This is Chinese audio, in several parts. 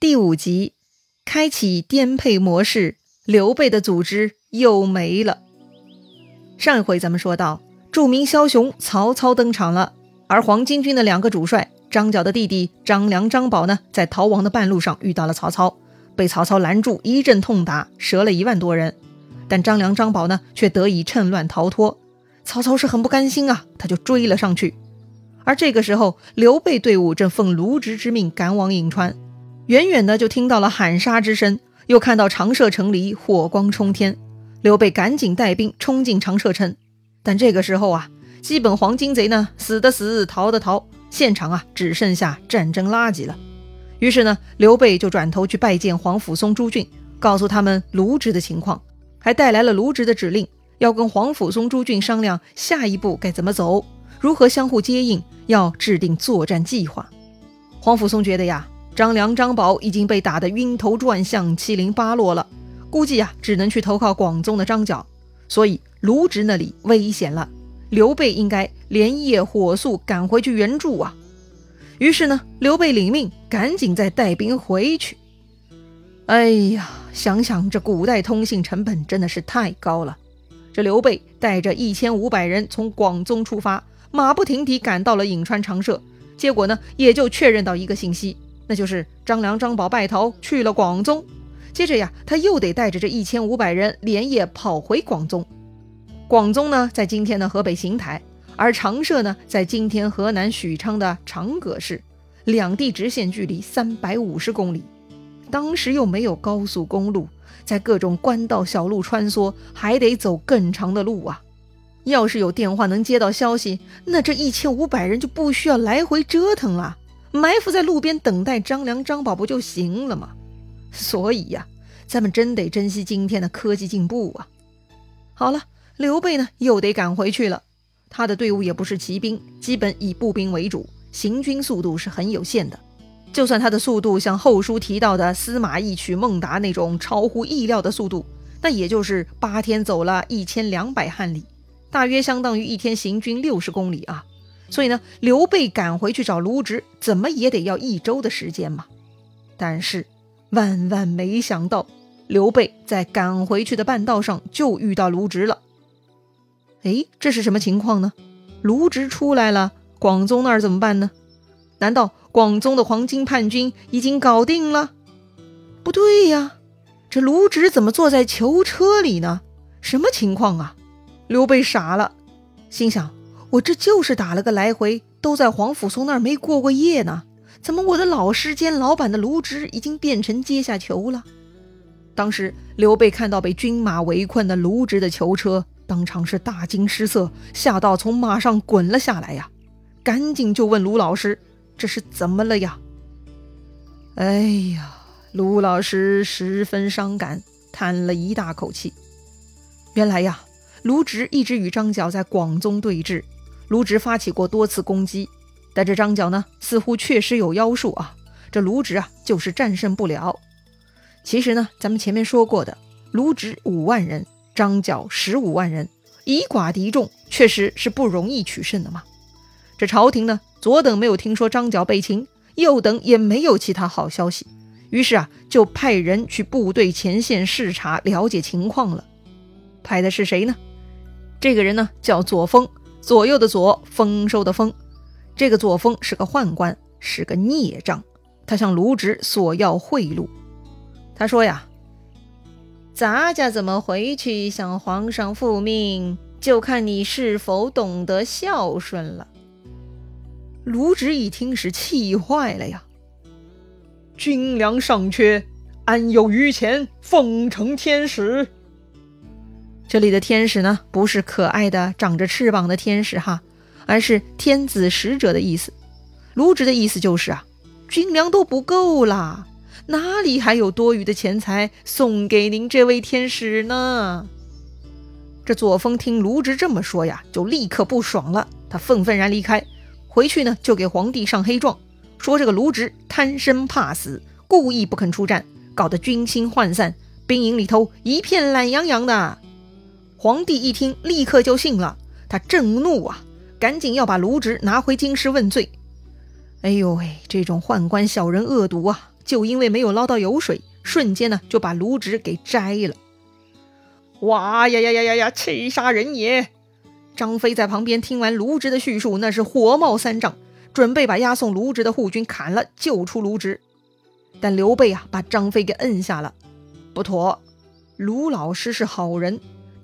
第五集，开启颠沛模式，刘备的组织又没了。上一回咱们说到，著名枭雄曹操登场了，而黄巾军的两个主帅张角的弟弟张良、张宝呢，在逃亡的半路上遇到了曹操，被曹操拦住，一阵痛打，折了一万多人。但张良、张宝呢，却得以趁乱逃脱。曹操是很不甘心啊，他就追了上去。而这个时候，刘备队伍正奉卢植之命赶往颍川。远远的就听到了喊杀之声，又看到长社城里火光冲天，刘备赶紧带兵冲进长社城。但这个时候啊，基本黄金贼呢，死的死，逃的逃，现场啊只剩下战争垃圾了。于是呢，刘备就转头去拜见黄甫松、朱俊，告诉他们卢植的情况，还带来了卢植的指令，要跟黄甫松、朱俊商量下一步该怎么走，如何相互接应，要制定作战计划。黄甫松觉得呀。张良、张宝已经被打得晕头转向、七零八落了，估计啊，只能去投靠广宗的张角。所以卢植那里危险了，刘备应该连夜火速赶回去援助啊。于是呢，刘备领命，赶紧再带兵回去。哎呀，想想这古代通信成本真的是太高了。这刘备带着一千五百人从广宗出发，马不停蹄赶到了颍川长社，结果呢，也就确认到一个信息。那就是张良、张宝败逃去了广宗，接着呀，他又得带着这一千五百人连夜跑回广宗。广宗呢，在今天的河北邢台，而长社呢，在今天河南许昌的长葛市，两地直线距离三百五十公里。当时又没有高速公路，在各种官道小路穿梭，还得走更长的路啊。要是有电话能接到消息，那这一千五百人就不需要来回折腾了。埋伏在路边等待张良、张宝不就行了吗？所以呀，咱们真得珍惜今天的科技进步啊！好了，刘备呢又得赶回去了。他的队伍也不是骑兵，基本以步兵为主，行军速度是很有限的。就算他的速度像后书提到的司马懿取孟达那种超乎意料的速度，那也就是八天走了一千两百汉里，大约相当于一天行军六十公里啊。所以呢，刘备赶回去找卢植，怎么也得要一周的时间嘛。但是万万没想到，刘备在赶回去的半道上就遇到卢植了。哎，这是什么情况呢？卢植出来了，广宗那儿怎么办呢？难道广宗的黄金叛军已经搞定了？不对呀，这卢植怎么坐在囚车里呢？什么情况啊？刘备傻了，心想。我这就是打了个来回，都在黄甫松那儿没过过夜呢。怎么我的老师兼老板的卢植已经变成阶下囚了？当时刘备看到被军马围困的卢植的囚车，当场是大惊失色，吓到从马上滚了下来呀！赶紧就问卢老师：“这是怎么了呀？”哎呀，卢老师十分伤感，叹了一大口气。原来呀，卢植一直与张角在广宗对峙。卢植发起过多次攻击，但这张角呢，似乎确实有妖术啊！这卢植啊，就是战胜不了。其实呢，咱们前面说过的，卢植五万人，张角十五万人，以寡敌众，确实是不容易取胜的嘛。这朝廷呢，左等没有听说张角被擒，右等也没有其他好消息，于是啊，就派人去部队前线视察，了解情况了。派的是谁呢？这个人呢，叫左峰。左右的左，丰收的丰，这个左峰是个宦官，是个孽障。他向卢植索要贿赂。他说呀：“咱家怎么回去向皇上复命，就看你是否懂得孝顺了。”卢植一听是气坏了呀，军粮尚缺，安有余钱奉承天使？这里的天使呢，不是可爱的长着翅膀的天使哈，而是天子使者的意思。卢植的意思就是啊，军粮都不够啦，哪里还有多余的钱财送给您这位天使呢？这左峰听卢植这么说呀，就立刻不爽了，他愤愤然离开，回去呢就给皇帝上黑状，说这个卢植贪生怕死，故意不肯出战，搞得军心涣散，兵营里头一片懒洋洋的。皇帝一听，立刻就信了。他震怒啊，赶紧要把卢植拿回京师问罪。哎呦喂，这种宦官小人恶毒啊，就因为没有捞到油水，瞬间呢就把卢植给摘了。哇呀呀呀呀呀！气杀人也！张飞在旁边听完卢植的叙述，那是火冒三丈，准备把押送卢植的护军砍了，救出卢植。但刘备啊，把张飞给摁下了。不妥，卢老师是好人，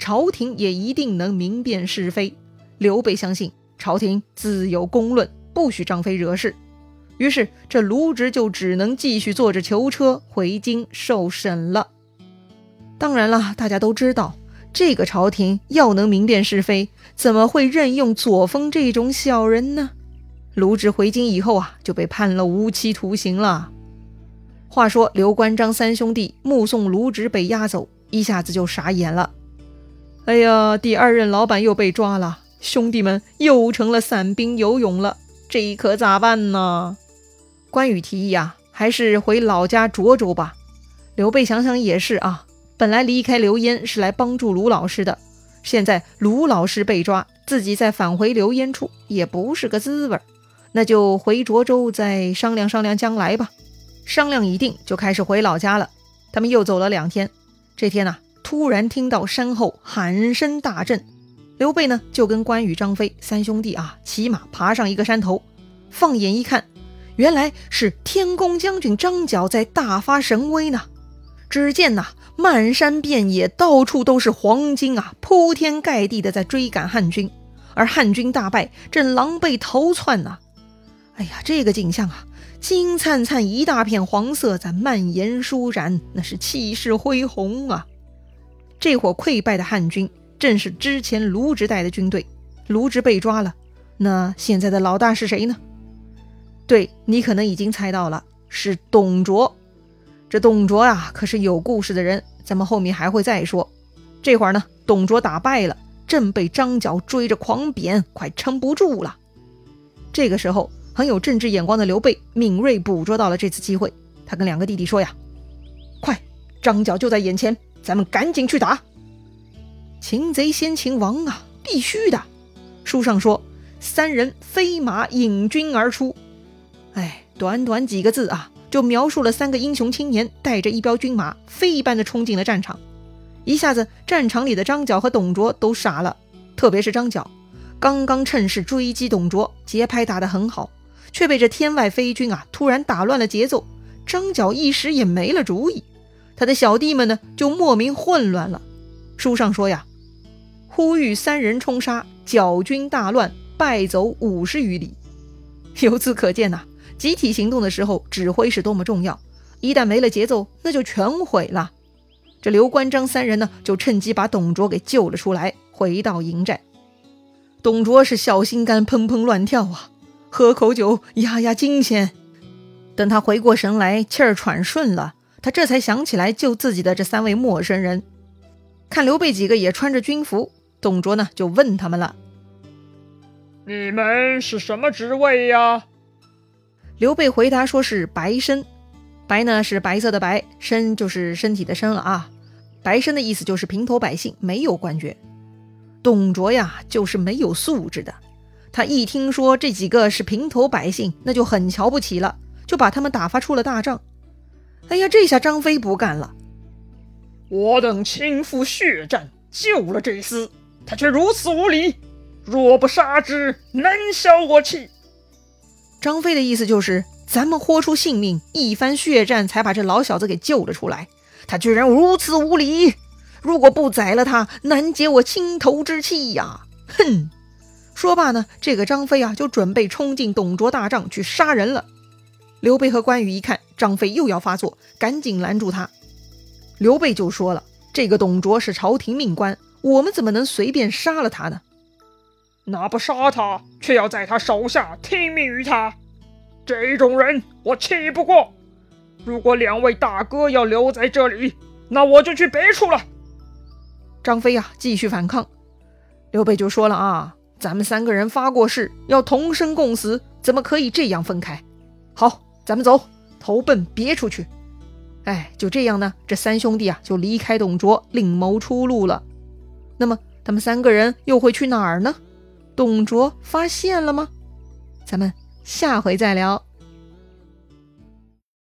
朝廷也一定能明辨是非。刘备相信朝廷自有公论，不许张飞惹事。于是这卢植就只能继续坐着囚车回京受审了。当然了，大家都知道。这个朝廷要能明辨是非，怎么会任用左峰这种小人呢？卢植回京以后啊，就被判了无期徒刑了。话说刘关张三兄弟目送卢植被押走，一下子就傻眼了。哎呀，第二任老板又被抓了，兄弟们又成了散兵游勇了，这可咋办呢？关羽提议啊，还是回老家涿州吧。刘备想想也是啊。本来离开刘焉是来帮助卢老师的，现在卢老师被抓，自己再返回刘焉处也不是个滋味儿，那就回涿州再商量商量将来吧。商量已定，就开始回老家了。他们又走了两天，这天呢，突然听到山后喊声大震，刘备呢就跟关羽、张飞三兄弟啊骑马爬上一个山头，放眼一看，原来是天公将军张角在大发神威呢。只见呐，漫山遍野，到处都是黄金啊，铺天盖地的在追赶汉军，而汉军大败，正狼狈逃窜呢。哎呀，这个景象啊，金灿灿一大片黄色在蔓延舒展，那是气势恢宏啊。这伙溃败的汉军，正是之前卢植带的军队。卢植被抓了，那现在的老大是谁呢？对你可能已经猜到了，是董卓。这董卓啊，可是有故事的人，咱们后面还会再说。这会儿呢，董卓打败了，正被张角追着狂扁，快撑不住了。这个时候，很有政治眼光的刘备敏锐捕捉到了这次机会，他跟两个弟弟说呀：“快，张角就在眼前，咱们赶紧去打。擒贼先擒王啊，必须的。”书上说，三人飞马引军而出。哎，短短几个字啊。就描述了三个英雄青年带着一彪军马飞一般的冲进了战场，一下子战场里的张角和董卓都傻了，特别是张角，刚刚趁势追击董卓，节拍打得很好，却被这天外飞军啊突然打乱了节奏，张角一时也没了主意，他的小弟们呢就莫名混乱了。书上说呀，呼吁三人冲杀，剿军大乱，败走五十余里。由此可见呐。集体行动的时候，指挥是多么重要。一旦没了节奏，那就全毁了。这刘关张三人呢，就趁机把董卓给救了出来，回到营寨。董卓是小心肝砰砰乱跳啊，喝口酒压压惊先。等他回过神来，气儿喘顺了，他这才想起来救自己的这三位陌生人。看刘备几个也穿着军服，董卓呢就问他们了：“你们是什么职位呀？”刘备回答说：“是白身，白呢是白色的白，身就是身体的身了啊。白身的意思就是平头百姓，没有官爵。董卓呀，就是没有素质的。他一听说这几个是平头百姓，那就很瞧不起了，就把他们打发出了大帐。哎呀，这下张飞不干了，我等亲赴血战救了这厮，他却如此无礼，若不杀之，难消我气。”张飞的意思就是，咱们豁出性命，一番血战才把这老小子给救了出来，他居然如此无礼！如果不宰了他，难解我心头之气呀！哼！说罢呢，这个张飞啊，就准备冲进董卓大帐去杀人了。刘备和关羽一看张飞又要发作，赶紧拦住他。刘备就说了：“这个董卓是朝廷命官，我们怎么能随便杀了他呢？”那不杀他，却要在他手下听命于他，这种人我气不过。如果两位大哥要留在这里，那我就去别处了。张飞呀，继续反抗。刘备就说了啊，咱们三个人发过誓要同生共死，怎么可以这样分开？好，咱们走，投奔别处去。哎，就这样呢，这三兄弟啊就离开董卓，另谋出路了。那么他们三个人又会去哪儿呢？董卓发现了吗？咱们下回再聊。